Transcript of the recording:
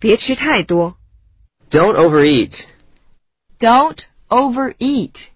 别吃太多。Don't overeat. Don't overeat.